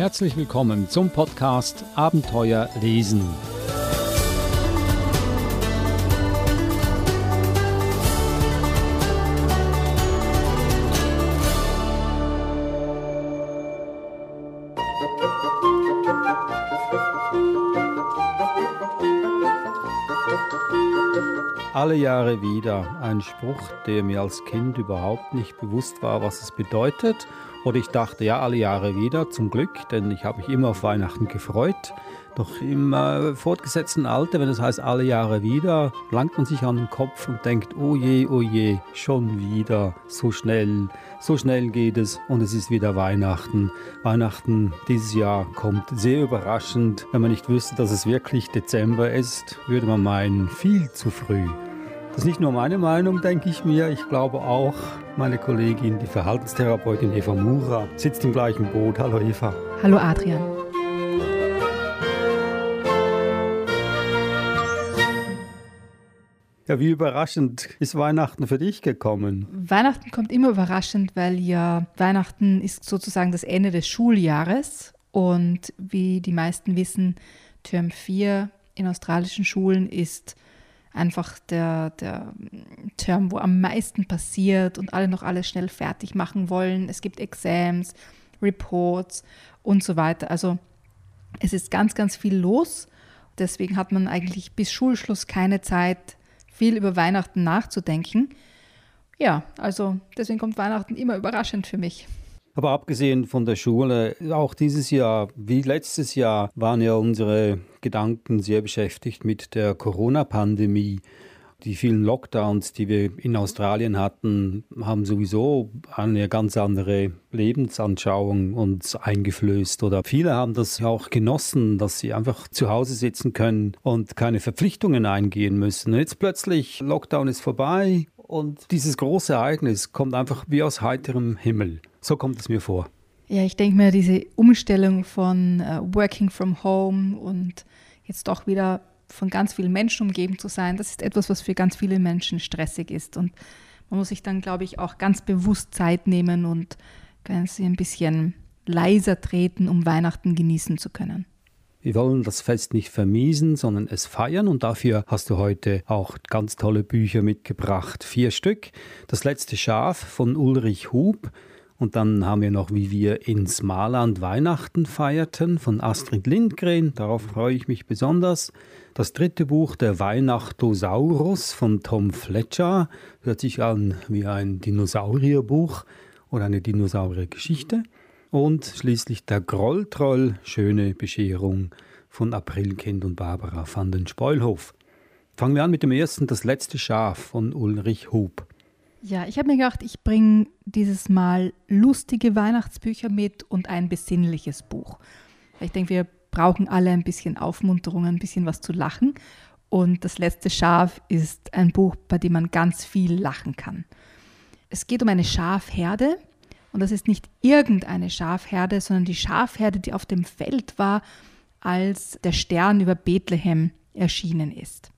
Herzlich willkommen zum Podcast Abenteuer lesen. Alle Jahre wieder ein Spruch, der mir als Kind überhaupt nicht bewusst war, was es bedeutet oder ich dachte, ja, alle Jahre wieder, zum Glück, denn ich habe mich immer auf Weihnachten gefreut. Doch im äh, fortgesetzten Alter, wenn es das heißt alle Jahre wieder, langt man sich an den Kopf und denkt, oh je, oh je, schon wieder, so schnell, so schnell geht es und es ist wieder Weihnachten. Weihnachten dieses Jahr kommt sehr überraschend. Wenn man nicht wüsste, dass es wirklich Dezember ist, würde man meinen, viel zu früh. Das ist nicht nur meine Meinung, denke ich mir. Ich glaube auch, meine Kollegin, die Verhaltenstherapeutin Eva Mura, sitzt im gleichen Boot. Hallo Eva. Hallo Adrian. Ja, wie überraschend ist Weihnachten für dich gekommen? Weihnachten kommt immer überraschend, weil ja Weihnachten ist sozusagen das Ende des Schuljahres und wie die meisten wissen, Term 4 in australischen Schulen ist einfach der, der Term, wo am meisten passiert und alle noch alles schnell fertig machen wollen. Es gibt Exams, Reports und so weiter. Also es ist ganz, ganz viel los. Deswegen hat man eigentlich bis Schulschluss keine Zeit, viel über Weihnachten nachzudenken. Ja, also deswegen kommt Weihnachten immer überraschend für mich. Aber abgesehen von der Schule, auch dieses Jahr wie letztes Jahr waren ja unsere Gedanken sehr beschäftigt mit der Corona-Pandemie. Die vielen Lockdowns, die wir in Australien hatten, haben sowieso eine ganz andere Lebensanschauung uns eingeflößt. Oder viele haben das auch genossen, dass sie einfach zu Hause sitzen können und keine Verpflichtungen eingehen müssen. Jetzt plötzlich, Lockdown ist vorbei und dieses große Ereignis kommt einfach wie aus heiterem Himmel. So kommt es mir vor. Ja, ich denke mir, diese Umstellung von uh, Working from Home und jetzt doch wieder von ganz vielen Menschen umgeben zu sein, das ist etwas, was für ganz viele Menschen stressig ist. Und man muss sich dann, glaube ich, auch ganz bewusst Zeit nehmen und ganz ein bisschen leiser treten, um Weihnachten genießen zu können. Wir wollen das Fest nicht vermiesen, sondern es feiern und dafür hast du heute auch ganz tolle Bücher mitgebracht. Vier Stück. Das letzte Schaf von Ulrich Hub. Und dann haben wir noch, wie wir in Smaland Weihnachten feierten, von Astrid Lindgren. Darauf freue ich mich besonders. Das dritte Buch, Der Weihnachtosaurus von Tom Fletcher. Hört sich an wie ein Dinosaurierbuch oder eine Dinosauriergeschichte. Und schließlich Der Grolltroll, Schöne Bescherung von Aprilkind und Barbara van den Speulhof. Fangen wir an mit dem ersten, Das letzte Schaf von Ulrich Hub. Ja, ich habe mir gedacht, ich bringe dieses Mal lustige Weihnachtsbücher mit und ein besinnliches Buch. Ich denke, wir brauchen alle ein bisschen Aufmunterung, ein bisschen was zu lachen. Und das letzte Schaf ist ein Buch, bei dem man ganz viel lachen kann. Es geht um eine Schafherde und das ist nicht irgendeine Schafherde, sondern die Schafherde, die auf dem Feld war, als der Stern über Bethlehem erschienen ist.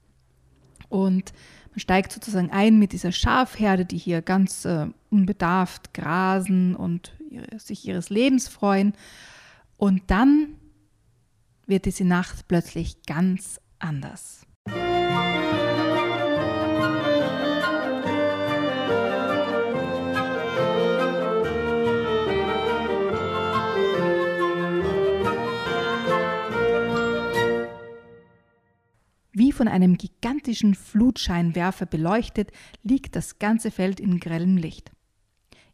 Und man steigt sozusagen ein mit dieser Schafherde, die hier ganz äh, unbedarft grasen und ihre, sich ihres Lebens freuen. Und dann wird diese Nacht plötzlich ganz anders. Wie von einem gigantischen Flutscheinwerfer beleuchtet, liegt das ganze Feld in grellem Licht.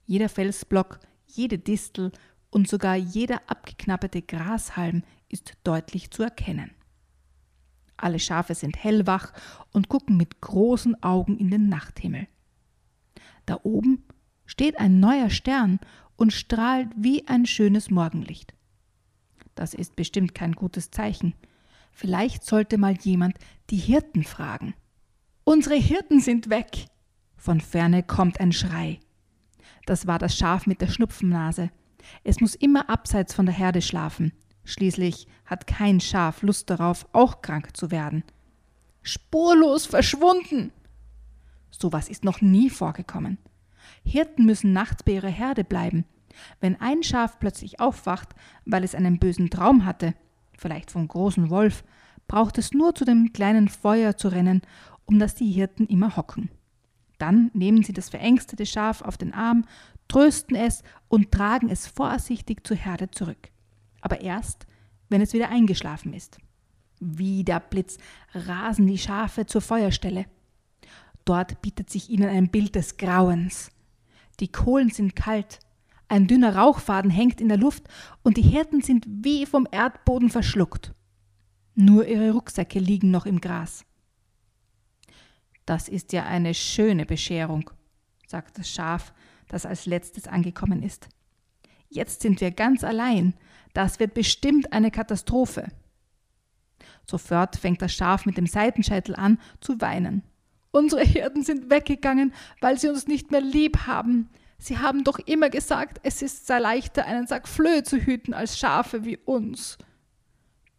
Jeder Felsblock, jede Distel und sogar jeder abgeknapperte Grashalm ist deutlich zu erkennen. Alle Schafe sind hellwach und gucken mit großen Augen in den Nachthimmel. Da oben steht ein neuer Stern und strahlt wie ein schönes Morgenlicht. Das ist bestimmt kein gutes Zeichen. Vielleicht sollte mal jemand die Hirten fragen. Unsere Hirten sind weg. Von ferne kommt ein Schrei. Das war das Schaf mit der Schnupfennase. Es muss immer abseits von der Herde schlafen. Schließlich hat kein Schaf Lust darauf, auch krank zu werden. Spurlos verschwunden. Sowas ist noch nie vorgekommen. Hirten müssen nachts bei ihrer Herde bleiben. Wenn ein Schaf plötzlich aufwacht, weil es einen bösen Traum hatte, vielleicht vom großen Wolf, braucht es nur zu dem kleinen Feuer zu rennen, um das die Hirten immer hocken. Dann nehmen sie das verängstete Schaf auf den Arm, trösten es und tragen es vorsichtig zur Herde zurück. Aber erst, wenn es wieder eingeschlafen ist. Wie der Blitz rasen die Schafe zur Feuerstelle. Dort bietet sich ihnen ein Bild des Grauens. Die Kohlen sind kalt, ein dünner Rauchfaden hängt in der Luft und die Hirten sind wie vom Erdboden verschluckt. Nur ihre Rucksäcke liegen noch im Gras. Das ist ja eine schöne Bescherung, sagt das Schaf, das als letztes angekommen ist. Jetzt sind wir ganz allein. Das wird bestimmt eine Katastrophe. Sofort fängt das Schaf mit dem Seitenscheitel an zu weinen. Unsere Hirten sind weggegangen, weil sie uns nicht mehr lieb haben. Sie haben doch immer gesagt, es ist sehr leichter, einen Sack Flöhe zu hüten, als Schafe wie uns.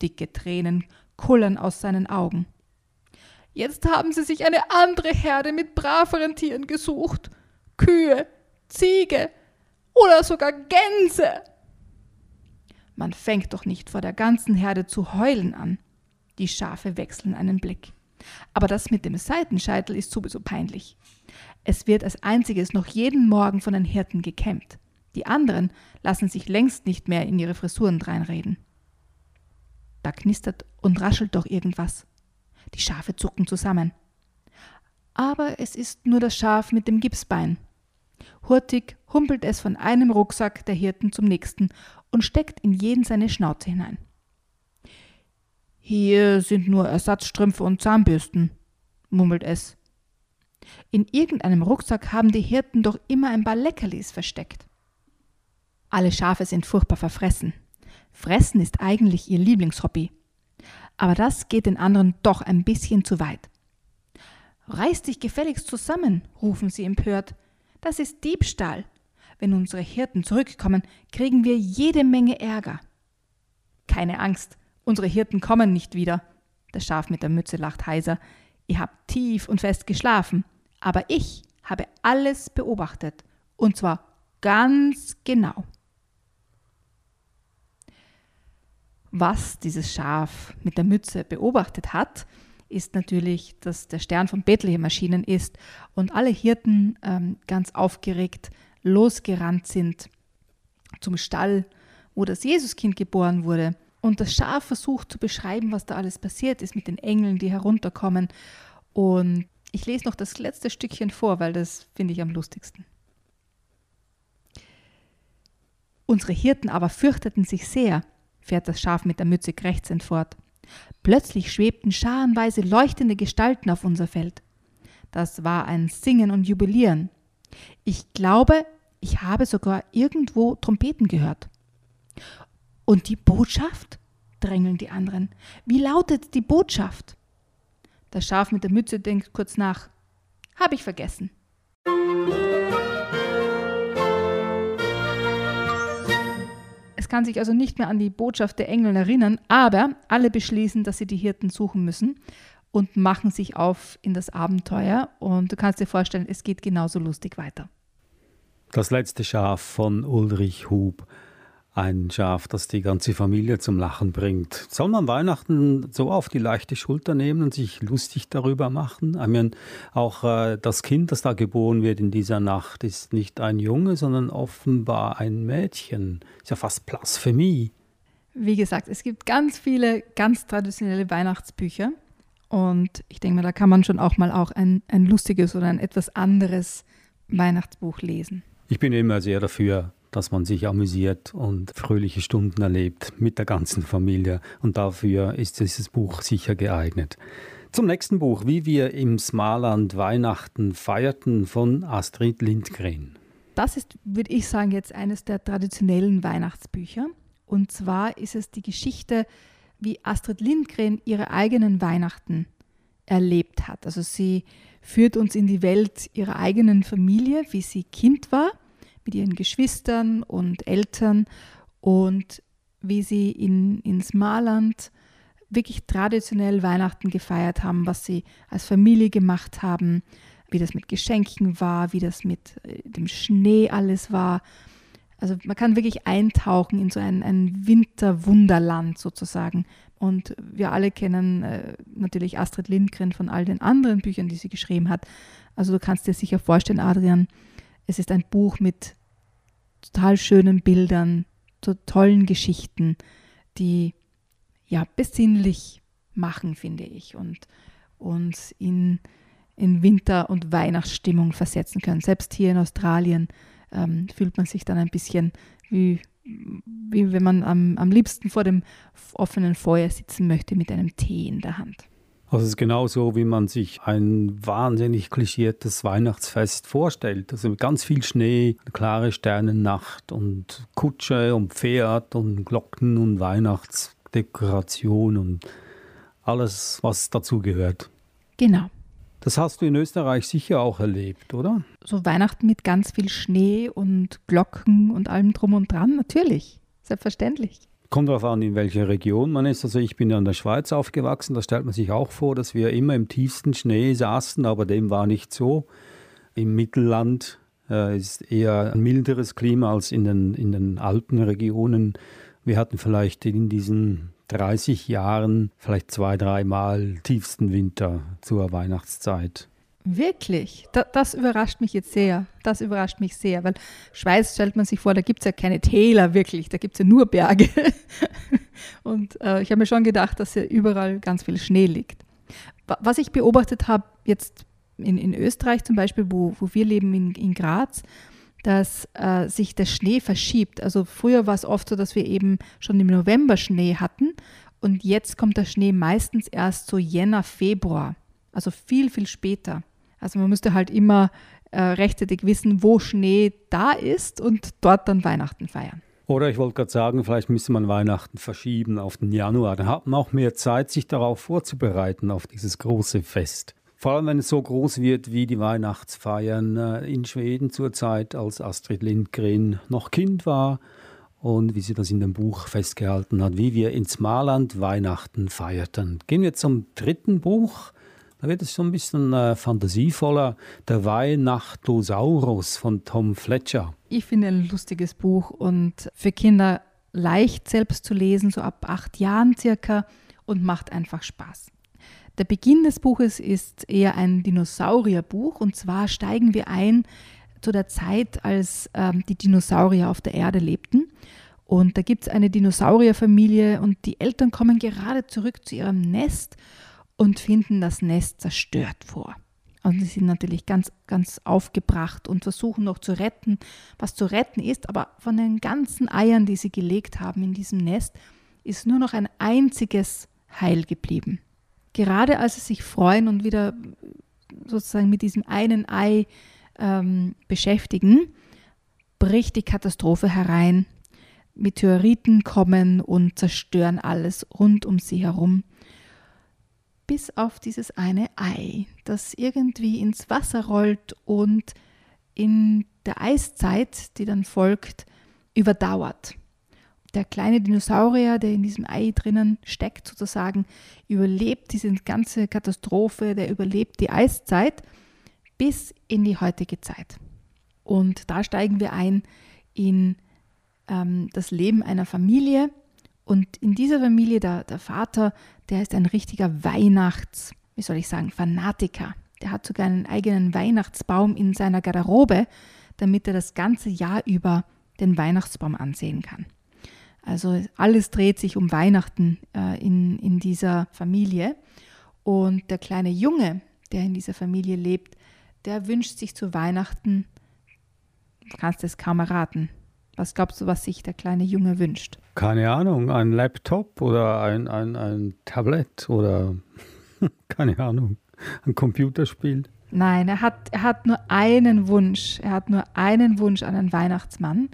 Dicke Tränen kullern aus seinen Augen. Jetzt haben sie sich eine andere Herde mit braveren Tieren gesucht. Kühe, Ziege oder sogar Gänse. Man fängt doch nicht vor der ganzen Herde zu heulen an. Die Schafe wechseln einen Blick. Aber das mit dem Seitenscheitel ist sowieso peinlich. Es wird als einziges noch jeden Morgen von den Hirten gekämmt. Die anderen lassen sich längst nicht mehr in ihre Frisuren dreinreden. Da knistert und raschelt doch irgendwas. Die Schafe zucken zusammen. Aber es ist nur das Schaf mit dem Gipsbein. Hurtig humpelt es von einem Rucksack der Hirten zum nächsten und steckt in jeden seine Schnauze hinein. Hier sind nur Ersatzstrümpfe und Zahnbürsten, murmelt es. In irgendeinem Rucksack haben die Hirten doch immer ein paar Leckerlis versteckt. Alle Schafe sind furchtbar verfressen. Fressen ist eigentlich ihr Lieblingshobby. Aber das geht den anderen doch ein bisschen zu weit. Reiß dich gefälligst zusammen, rufen sie empört. Das ist Diebstahl. Wenn unsere Hirten zurückkommen, kriegen wir jede Menge Ärger. Keine Angst, Unsere Hirten kommen nicht wieder. Das Schaf mit der Mütze lacht heiser. Ihr habt tief und fest geschlafen, aber ich habe alles beobachtet. Und zwar ganz genau. Was dieses Schaf mit der Mütze beobachtet hat, ist natürlich, dass der Stern von Bethlehem erschienen ist und alle Hirten ähm, ganz aufgeregt losgerannt sind zum Stall, wo das Jesuskind geboren wurde. Und das Schaf versucht zu beschreiben, was da alles passiert ist mit den Engeln, die herunterkommen. Und ich lese noch das letzte Stückchen vor, weil das finde ich am lustigsten. Unsere Hirten aber fürchteten sich sehr, fährt das Schaf mit der Mütze krächzend fort. Plötzlich schwebten scharenweise leuchtende Gestalten auf unser Feld. Das war ein Singen und Jubilieren. Ich glaube, ich habe sogar irgendwo Trompeten gehört. Und die Botschaft? drängeln die anderen. Wie lautet die Botschaft? Das Schaf mit der Mütze denkt kurz nach. Hab ich vergessen. Es kann sich also nicht mehr an die Botschaft der Engel erinnern, aber alle beschließen, dass sie die Hirten suchen müssen und machen sich auf in das Abenteuer. Und du kannst dir vorstellen, es geht genauso lustig weiter. Das letzte Schaf von Ulrich Hub ein Schaf, das die ganze Familie zum Lachen bringt. Soll man Weihnachten so auf die leichte Schulter nehmen und sich lustig darüber machen? Ich meine, auch äh, das Kind, das da geboren wird in dieser Nacht, ist nicht ein Junge, sondern offenbar ein Mädchen. Ist ja fast Blasphemie. Wie gesagt, es gibt ganz viele ganz traditionelle Weihnachtsbücher. Und ich denke mal, da kann man schon auch mal auch ein, ein lustiges oder ein etwas anderes Weihnachtsbuch lesen. Ich bin immer sehr dafür, dass man sich amüsiert und fröhliche Stunden erlebt mit der ganzen Familie. Und dafür ist dieses Buch sicher geeignet. Zum nächsten Buch, wie wir im Smaland Weihnachten feierten von Astrid Lindgren. Das ist, würde ich sagen, jetzt eines der traditionellen Weihnachtsbücher. Und zwar ist es die Geschichte, wie Astrid Lindgren ihre eigenen Weihnachten erlebt hat. Also sie führt uns in die Welt ihrer eigenen Familie, wie sie Kind war mit ihren Geschwistern und Eltern und wie sie in, in Smaland wirklich traditionell Weihnachten gefeiert haben, was sie als Familie gemacht haben, wie das mit Geschenken war, wie das mit äh, dem Schnee alles war. Also man kann wirklich eintauchen in so ein, ein Winterwunderland sozusagen. Und wir alle kennen äh, natürlich Astrid Lindgren von all den anderen Büchern, die sie geschrieben hat. Also du kannst dir sicher vorstellen, Adrian, es ist ein Buch mit total schönen Bildern, so tollen Geschichten, die ja besinnlich machen, finde ich, und uns in, in Winter- und Weihnachtsstimmung versetzen können. Selbst hier in Australien ähm, fühlt man sich dann ein bisschen wie, wie wenn man am, am liebsten vor dem offenen Feuer sitzen möchte mit einem Tee in der Hand. Also es ist genauso, wie man sich ein wahnsinnig klischiertes Weihnachtsfest vorstellt. Also mit ganz viel Schnee, klare Sternennacht und Kutsche und Pferd und Glocken und Weihnachtsdekoration und alles, was dazugehört. Genau. Das hast du in Österreich sicher auch erlebt, oder? So Weihnachten mit ganz viel Schnee und Glocken und allem drum und dran, natürlich. Selbstverständlich. Kommt darauf an, in welcher Region man ist. Also ich bin ja in der Schweiz aufgewachsen, da stellt man sich auch vor, dass wir immer im tiefsten Schnee saßen, aber dem war nicht so. Im Mittelland äh, ist eher ein milderes Klima als in den, in den Alpenregionen. Wir hatten vielleicht in diesen 30 Jahren vielleicht zwei, dreimal tiefsten Winter zur Weihnachtszeit. Wirklich? Da, das überrascht mich jetzt sehr. Das überrascht mich sehr, weil Schweiz stellt man sich vor, da gibt es ja keine Täler wirklich, da gibt es ja nur Berge. Und äh, ich habe mir schon gedacht, dass ja überall ganz viel Schnee liegt. Was ich beobachtet habe, jetzt in, in Österreich zum Beispiel, wo, wo wir leben in, in Graz, dass äh, sich der Schnee verschiebt. Also früher war es oft so, dass wir eben schon im November Schnee hatten und jetzt kommt der Schnee meistens erst so Jänner, Februar, also viel, viel später. Also man müsste halt immer äh, rechtzeitig wissen, wo Schnee da ist und dort dann Weihnachten feiern. Oder ich wollte gerade sagen, vielleicht müsste man Weihnachten verschieben auf den Januar. Dann hat man auch mehr Zeit, sich darauf vorzubereiten, auf dieses große Fest. Vor allem, wenn es so groß wird wie die Weihnachtsfeiern äh, in Schweden zur Zeit, als Astrid Lindgren noch Kind war und wie sie das in dem Buch festgehalten hat, wie wir ins Marland Weihnachten feierten. Gehen wir zum dritten Buch. Da wird es schon ein bisschen äh, fantasievoller. Der Weihnachtosaurus von Tom Fletcher. Ich finde ein lustiges Buch und für Kinder leicht selbst zu lesen, so ab acht Jahren circa und macht einfach Spaß. Der Beginn des Buches ist eher ein Dinosaurierbuch und zwar steigen wir ein zu der Zeit, als ähm, die Dinosaurier auf der Erde lebten. Und da gibt es eine Dinosaurierfamilie und die Eltern kommen gerade zurück zu ihrem Nest und finden das Nest zerstört vor. Und sie sind natürlich ganz, ganz aufgebracht und versuchen noch zu retten, was zu retten ist. Aber von den ganzen Eiern, die sie gelegt haben in diesem Nest, ist nur noch ein einziges heil geblieben gerade als sie sich freuen und wieder sozusagen mit diesem einen Ei ähm, beschäftigen, bricht die Katastrophe herein. Meteoriten kommen und zerstören alles rund um sie herum. Bis auf dieses eine Ei, das irgendwie ins Wasser rollt und in der Eiszeit, die dann folgt, überdauert der kleine Dinosaurier, der in diesem Ei drinnen steckt, sozusagen, überlebt diese ganze Katastrophe, der überlebt die Eiszeit bis in die heutige Zeit. Und da steigen wir ein in ähm, das Leben einer Familie. Und in dieser Familie, der, der Vater, der ist ein richtiger Weihnachts, wie soll ich sagen, Fanatiker. Der hat sogar einen eigenen Weihnachtsbaum in seiner Garderobe, damit er das ganze Jahr über den Weihnachtsbaum ansehen kann. Also alles dreht sich um Weihnachten äh, in, in dieser Familie. Und der kleine Junge, der in dieser Familie lebt, der wünscht sich zu Weihnachten, du kannst es kaum erraten. Was glaubst du, was sich der kleine Junge wünscht? Keine Ahnung, ein Laptop oder ein, ein, ein Tablet oder keine Ahnung, ein Computerspiel. Nein, er hat, er hat nur einen Wunsch. Er hat nur einen Wunsch an einen Weihnachtsmann.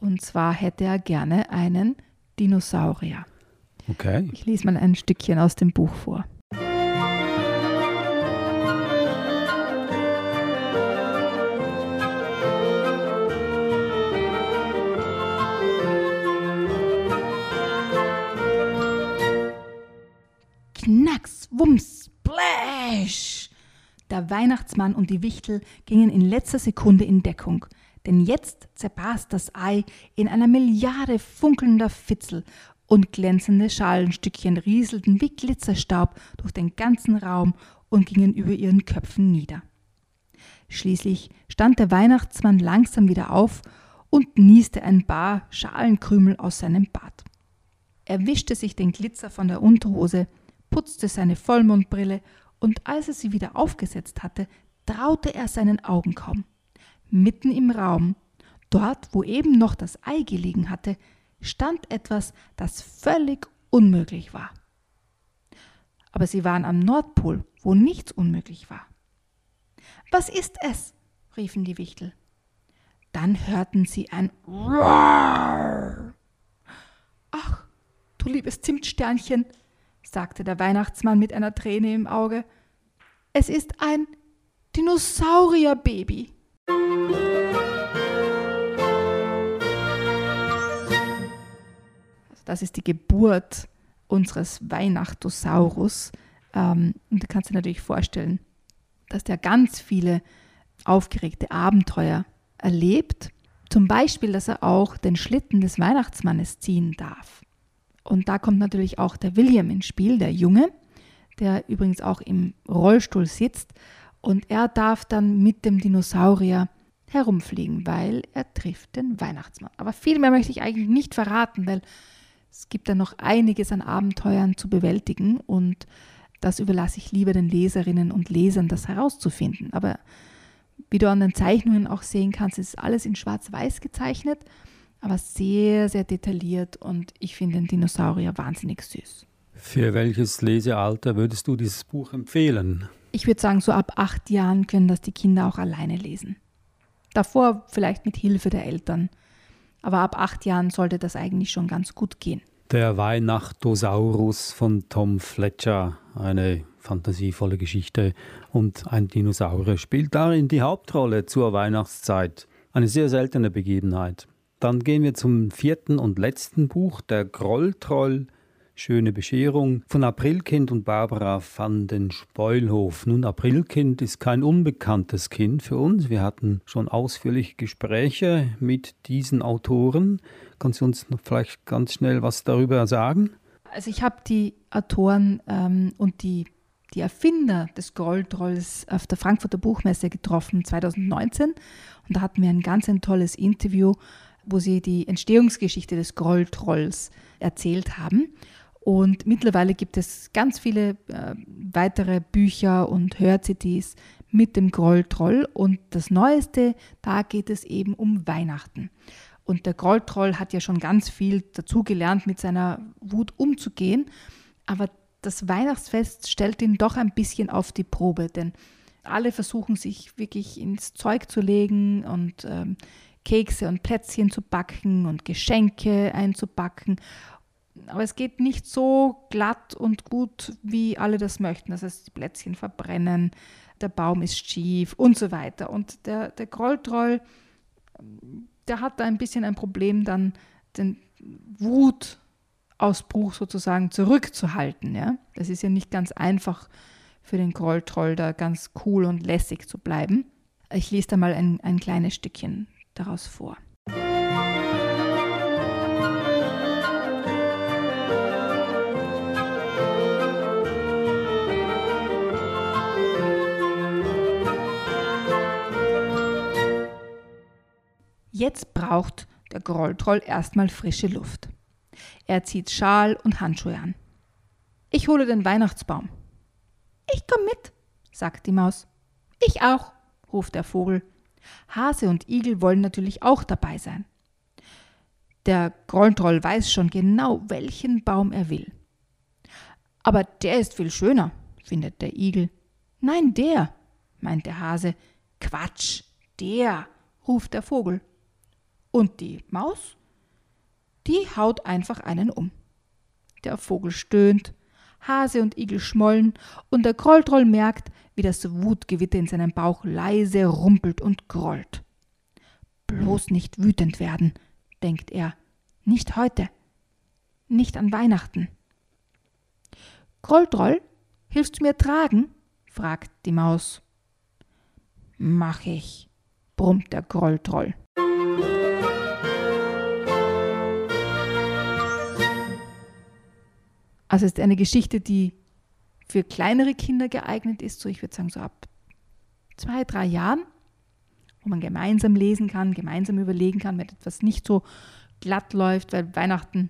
Und zwar hätte er gerne einen Dinosaurier. Okay. Ich lese mal ein Stückchen aus dem Buch vor. Wumms, Splash! Der Weihnachtsmann und die Wichtel gingen in letzter Sekunde in Deckung. denn jetzt zerbarst das Ei in einer Milliarde funkelnder Fitzel und glänzende Schalenstückchen rieselten wie Glitzerstaub durch den ganzen Raum und gingen über ihren Köpfen nieder. Schließlich stand der Weihnachtsmann langsam wieder auf und nieste ein paar Schalenkrümel aus seinem Bart. Er wischte sich den Glitzer von der Unterhose, putzte seine Vollmondbrille und als er sie wieder aufgesetzt hatte, traute er seinen Augen kaum. Mitten im Raum, dort wo eben noch das Ei gelegen hatte, stand etwas, das völlig unmöglich war. Aber sie waren am Nordpol, wo nichts unmöglich war. Was ist es? riefen die Wichtel. Dann hörten sie ein Roar. Ach, du liebes Zimtsternchen, sagte der Weihnachtsmann mit einer Träne im Auge. Es ist ein Dinosaurierbaby. Also das ist die Geburt unseres Weihnachtosaurus. Ähm, und du kannst dir natürlich vorstellen, dass der ganz viele aufgeregte Abenteuer erlebt. Zum Beispiel, dass er auch den Schlitten des Weihnachtsmannes ziehen darf. Und da kommt natürlich auch der William ins Spiel, der Junge, der übrigens auch im Rollstuhl sitzt. Und er darf dann mit dem Dinosaurier herumfliegen, weil er trifft den Weihnachtsmann. Aber viel mehr möchte ich eigentlich nicht verraten, weil es gibt da noch einiges an Abenteuern zu bewältigen und das überlasse ich lieber den Leserinnen und Lesern, das herauszufinden. Aber wie du an den Zeichnungen auch sehen kannst, ist alles in Schwarz-Weiß gezeichnet, aber sehr, sehr detailliert und ich finde den Dinosaurier wahnsinnig süß. Für welches Lesealter würdest du dieses Buch empfehlen? Ich würde sagen, so ab acht Jahren können das die Kinder auch alleine lesen. Davor vielleicht mit Hilfe der Eltern. Aber ab acht Jahren sollte das eigentlich schon ganz gut gehen. Der Weihnachtosaurus von Tom Fletcher, eine fantasievolle Geschichte und ein Dinosaurier spielt darin die Hauptrolle zur Weihnachtszeit. Eine sehr seltene Begebenheit. Dann gehen wir zum vierten und letzten Buch, Der Grolltroll, Schöne Bescherung von Aprilkind und Barbara van den Speulhof. Nun, Aprilkind ist kein unbekanntes Kind für uns. Wir hatten schon ausführliche Gespräche mit diesen Autoren. Kannst du uns vielleicht ganz schnell was darüber sagen? Also ich habe die Autoren ähm, und die, die Erfinder des Goldrolls auf der Frankfurter Buchmesse getroffen 2019 und da hatten wir ein ganz ein tolles Interview, wo sie die Entstehungsgeschichte des Goldrolls erzählt haben. Und mittlerweile gibt es ganz viele äh, weitere Bücher und Hör-CDs mit dem Grolltroll. Und das Neueste, da geht es eben um Weihnachten. Und der Grolltroll hat ja schon ganz viel dazugelernt, mit seiner Wut umzugehen. Aber das Weihnachtsfest stellt ihn doch ein bisschen auf die Probe, denn alle versuchen sich wirklich ins Zeug zu legen und ähm, Kekse und Plätzchen zu backen und Geschenke einzubacken. Aber es geht nicht so glatt und gut, wie alle das möchten. Das heißt, die Plätzchen verbrennen, der Baum ist schief und so weiter. Und der, der Grolltroll, der hat da ein bisschen ein Problem, dann den Wutausbruch sozusagen zurückzuhalten. Ja? Das ist ja nicht ganz einfach für den Grolltroll, da ganz cool und lässig zu bleiben. Ich lese da mal ein, ein kleines Stückchen daraus vor. Jetzt braucht der Grolltroll erstmal frische Luft. Er zieht Schal und Handschuhe an. Ich hole den Weihnachtsbaum. Ich komm mit, sagt die Maus. Ich auch, ruft der Vogel. Hase und Igel wollen natürlich auch dabei sein. Der Grolltroll weiß schon genau, welchen Baum er will. Aber der ist viel schöner, findet der Igel. Nein, der, meint der Hase. Quatsch, der, ruft der Vogel. Und die Maus, die haut einfach einen um. Der Vogel stöhnt, Hase und Igel schmollen und der Grolltroll merkt, wie das Wutgewitter in seinem Bauch leise rumpelt und grollt. Bloß nicht wütend werden, denkt er. Nicht heute. Nicht an Weihnachten. Grolltroll, hilfst du mir tragen? fragt die Maus. Mach ich, brummt der Grolltroll. Also es ist eine Geschichte, die für kleinere Kinder geeignet ist, so ich würde sagen so ab zwei, drei Jahren, wo man gemeinsam lesen kann, gemeinsam überlegen kann, wenn etwas nicht so glatt läuft, weil Weihnachten,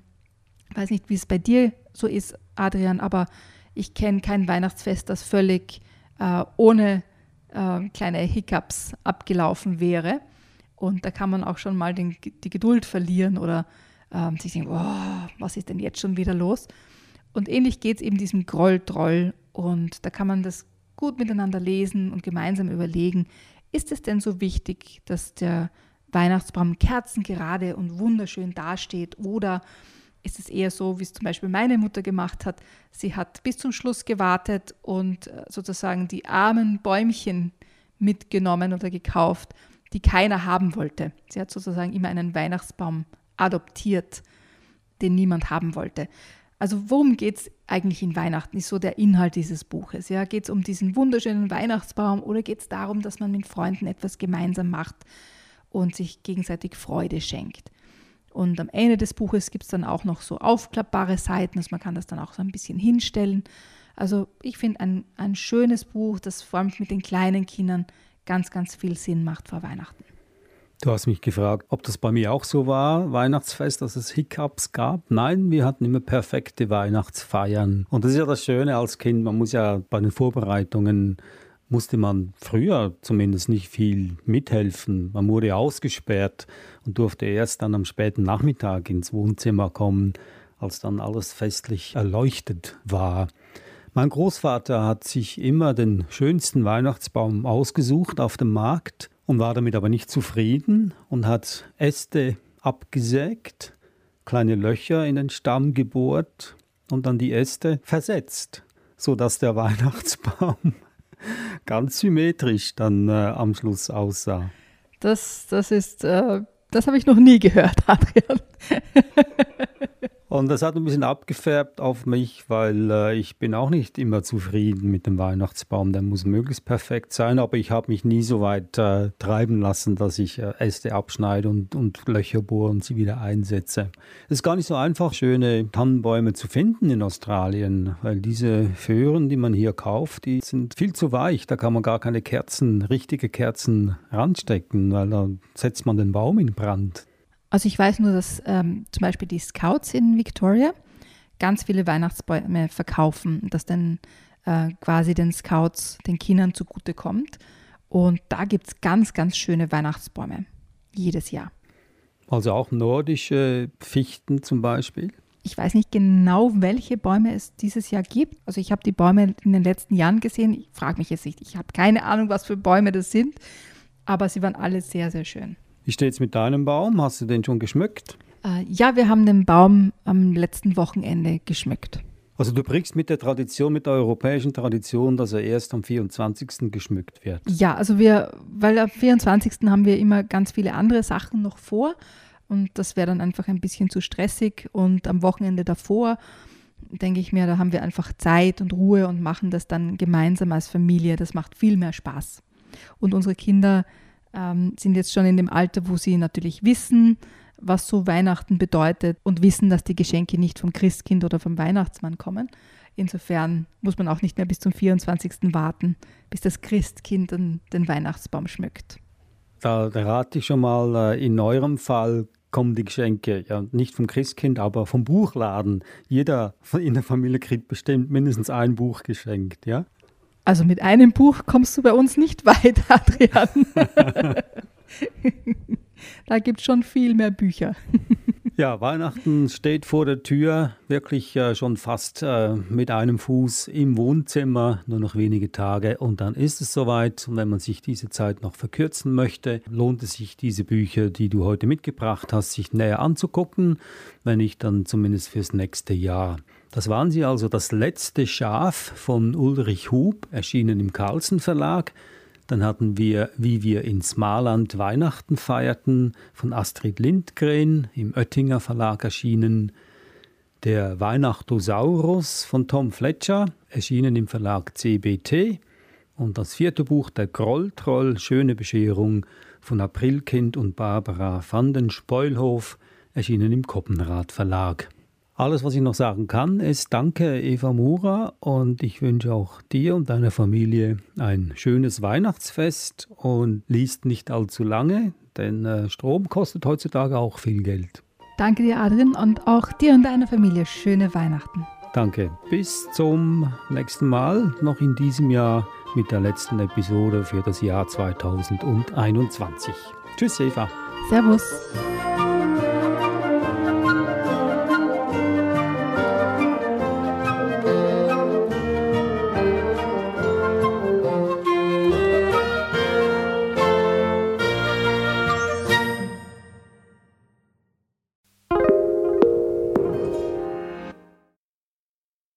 ich weiß nicht, wie es bei dir so ist, Adrian, aber ich kenne kein Weihnachtsfest, das völlig äh, ohne äh, kleine Hiccups abgelaufen wäre. Und da kann man auch schon mal den, die Geduld verlieren oder äh, sich denken, oh, was ist denn jetzt schon wieder los? Und ähnlich geht es eben diesem Groll-Troll. Und da kann man das gut miteinander lesen und gemeinsam überlegen, ist es denn so wichtig, dass der Weihnachtsbaum kerzengerade und wunderschön dasteht oder ist es eher so, wie es zum Beispiel meine Mutter gemacht hat. Sie hat bis zum Schluss gewartet und äh, sozusagen die armen Bäumchen mitgenommen oder gekauft, die keiner haben wollte. Sie hat sozusagen immer einen Weihnachtsbaum adoptiert, den niemand haben wollte. Also worum geht es eigentlich in Weihnachten, ist so der Inhalt dieses Buches. Ja? Geht es um diesen wunderschönen Weihnachtsbaum oder geht es darum, dass man mit Freunden etwas gemeinsam macht und sich gegenseitig Freude schenkt? Und am Ende des Buches gibt es dann auch noch so aufklappbare Seiten, also man kann das dann auch so ein bisschen hinstellen. Also ich finde ein, ein schönes Buch, das vor allem mit den kleinen Kindern ganz, ganz viel Sinn macht vor Weihnachten. Du hast mich gefragt, ob das bei mir auch so war, Weihnachtsfest, dass es Hiccups gab. Nein, wir hatten immer perfekte Weihnachtsfeiern. Und das ist ja das Schöne als Kind, man muss ja bei den Vorbereitungen musste man früher zumindest nicht viel mithelfen. Man wurde ausgesperrt und durfte erst dann am späten Nachmittag ins Wohnzimmer kommen, als dann alles festlich erleuchtet war. Mein Großvater hat sich immer den schönsten Weihnachtsbaum ausgesucht auf dem Markt und war damit aber nicht zufrieden und hat Äste abgesägt, kleine Löcher in den Stamm gebohrt und dann die Äste versetzt, sodass der Weihnachtsbaum ganz symmetrisch dann äh, am Schluss aussah. Das, das ist, äh, das habe ich noch nie gehört, Adrian. Und das hat ein bisschen abgefärbt auf mich, weil äh, ich bin auch nicht immer zufrieden mit dem Weihnachtsbaum. Der muss möglichst perfekt sein, aber ich habe mich nie so weit äh, treiben lassen, dass ich äh, Äste abschneide und, und Löcher bohre und sie wieder einsetze. Es ist gar nicht so einfach, schöne Tannenbäume zu finden in Australien, weil diese Föhren, die man hier kauft, die sind viel zu weich. Da kann man gar keine Kerzen, richtige Kerzen ranstecken, weil da setzt man den Baum in Brand. Also ich weiß nur, dass ähm, zum Beispiel die Scouts in Victoria ganz viele Weihnachtsbäume verkaufen, dass dann äh, quasi den Scouts, den Kindern zugutekommt. Und da gibt es ganz, ganz schöne Weihnachtsbäume jedes Jahr. Also auch nordische Fichten zum Beispiel? Ich weiß nicht genau, welche Bäume es dieses Jahr gibt. Also ich habe die Bäume in den letzten Jahren gesehen. Ich frage mich jetzt nicht. Ich habe keine Ahnung, was für Bäume das sind. Aber sie waren alle sehr, sehr schön. Wie steht es mit deinem Baum? Hast du den schon geschmückt? Äh, ja, wir haben den Baum am letzten Wochenende geschmückt. Also du brichst mit der Tradition, mit der europäischen Tradition, dass er erst am 24. geschmückt wird. Ja, also wir, weil am 24. haben wir immer ganz viele andere Sachen noch vor und das wäre dann einfach ein bisschen zu stressig und am Wochenende davor denke ich mir, da haben wir einfach Zeit und Ruhe und machen das dann gemeinsam als Familie. Das macht viel mehr Spaß. Und unsere Kinder ähm, sind jetzt schon in dem Alter, wo sie natürlich wissen, was so Weihnachten bedeutet und wissen, dass die Geschenke nicht vom Christkind oder vom Weihnachtsmann kommen. Insofern muss man auch nicht mehr bis zum 24. warten, bis das Christkind den, Weihnachtsbaum schmückt. Da, da rate ich schon mal, äh, in eurem Fall kommen die Geschenke ja nicht vom Christkind, aber vom Buchladen. Jeder in der Familie kriegt bestimmt mindestens ein Buch geschenkt, ja? Also mit einem Buch kommst du bei uns nicht weit, Adrian. da gibt es schon viel mehr Bücher. ja, Weihnachten steht vor der Tür, wirklich äh, schon fast äh, mit einem Fuß im Wohnzimmer, nur noch wenige Tage und dann ist es soweit. Und wenn man sich diese Zeit noch verkürzen möchte, lohnt es sich, diese Bücher, die du heute mitgebracht hast, sich näher anzugucken, wenn nicht dann zumindest fürs nächste Jahr. Das waren sie also das letzte Schaf von Ulrich Hub, erschienen im Carlsen Verlag. Dann hatten wir Wie wir in Smaland Weihnachten feierten von Astrid Lindgren im Oettinger Verlag erschienen. Der Weihnachtosaurus von Tom Fletcher, erschienen im Verlag CBT. Und das vierte Buch Der Grolltroll, Schöne Bescherung von Aprilkind und Barbara van den Speulhof, erschienen im Koppenrad Verlag. Alles, was ich noch sagen kann, ist Danke, Eva Mura. Und ich wünsche auch dir und deiner Familie ein schönes Weihnachtsfest und liest nicht allzu lange, denn äh, Strom kostet heutzutage auch viel Geld. Danke dir, Adrian, und auch dir und deiner Familie schöne Weihnachten. Danke. Bis zum nächsten Mal, noch in diesem Jahr mit der letzten Episode für das Jahr 2021. Tschüss, Eva. Servus.